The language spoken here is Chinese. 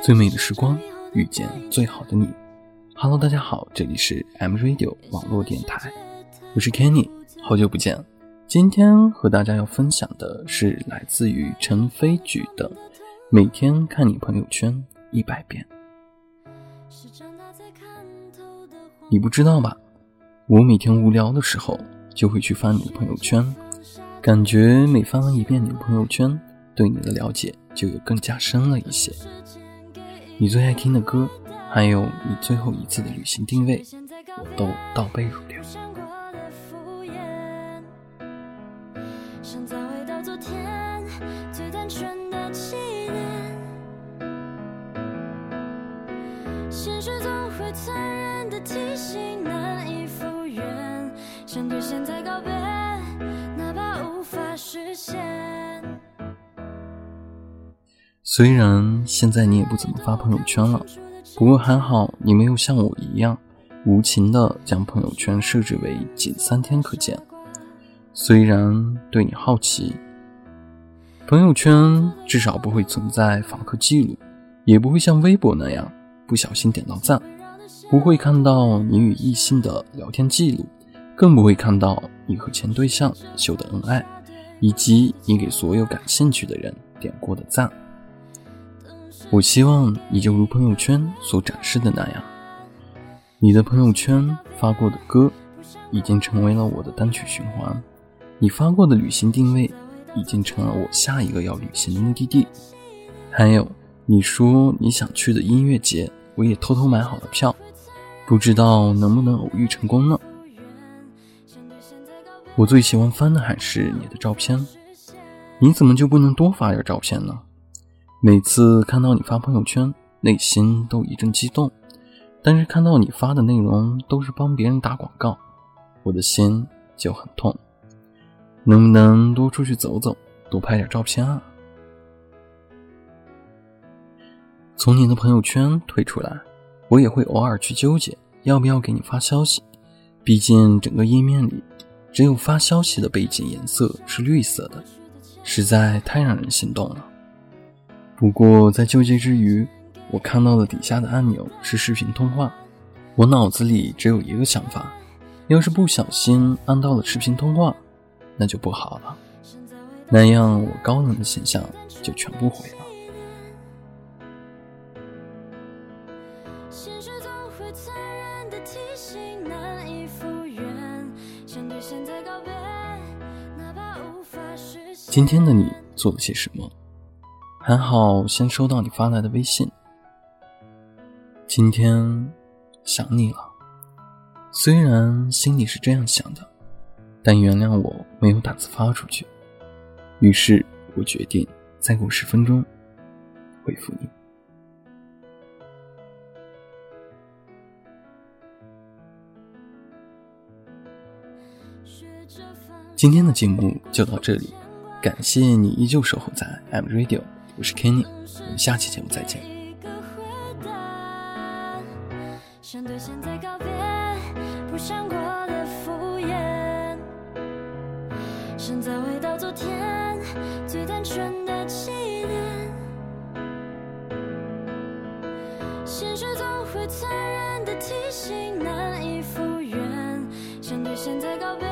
最美的时光，遇见最好的你。Hello，大家好，这里是 M Radio 网络电台，我是 Kenny，好久不见。今天和大家要分享的是来自于陈飞举的《每天看你朋友圈一百遍》。你不知道吧？我每天无聊的时候就会去翻你的朋友圈，感觉每翻完一遍你的朋友圈，对你的了解就有更加深了一些。你最爱听的歌，还有你最后一次的旅行定位，我都倒背如流。现实总会残忍的提醒你，虽然现在你也不怎么发朋友圈了，不过还好你没有像我一样无情的将朋友圈设置为仅三天可见。虽然对你好奇，朋友圈至少不会存在访客记录，也不会像微博那样。不小心点到赞，不会看到你与异性的聊天记录，更不会看到你和前对象秀的恩爱，以及你给所有感兴趣的人点过的赞。我希望你就如朋友圈所展示的那样，你的朋友圈发过的歌，已经成为了我的单曲循环；你发过的旅行定位，已经成了我下一个要旅行的目的地。还有。你说你想去的音乐节，我也偷偷买好了票，不知道能不能偶遇成功呢？我最喜欢翻的还是你的照片，你怎么就不能多发点照片呢？每次看到你发朋友圈，内心都一阵激动，但是看到你发的内容都是帮别人打广告，我的心就很痛。能不能多出去走走，多拍点照片啊？从你的朋友圈退出来，我也会偶尔去纠结要不要给你发消息。毕竟整个页面里，只有发消息的背景颜色是绿色的，实在太让人心动了。不过在纠结之余，我看到了底下的按钮是视频通话，我脑子里只有一个想法：要是不小心按到了视频通话，那就不好了，那样我高冷的形象就全部毁了。今天的你做了些什么？还好，先收到你发来的微信。今天想你了，虽然心里是这样想的，但原谅我没有打字发出去。于是我决定再过十分钟回复你。今天的节目就到这里。感谢你依旧守候在 M Radio，我是 Kenny，我们下期节目再见。想对现在告别，不想过的敷衍，现在回到昨天最单纯的起点。现实总会残忍的提醒，难以复原想对现在告。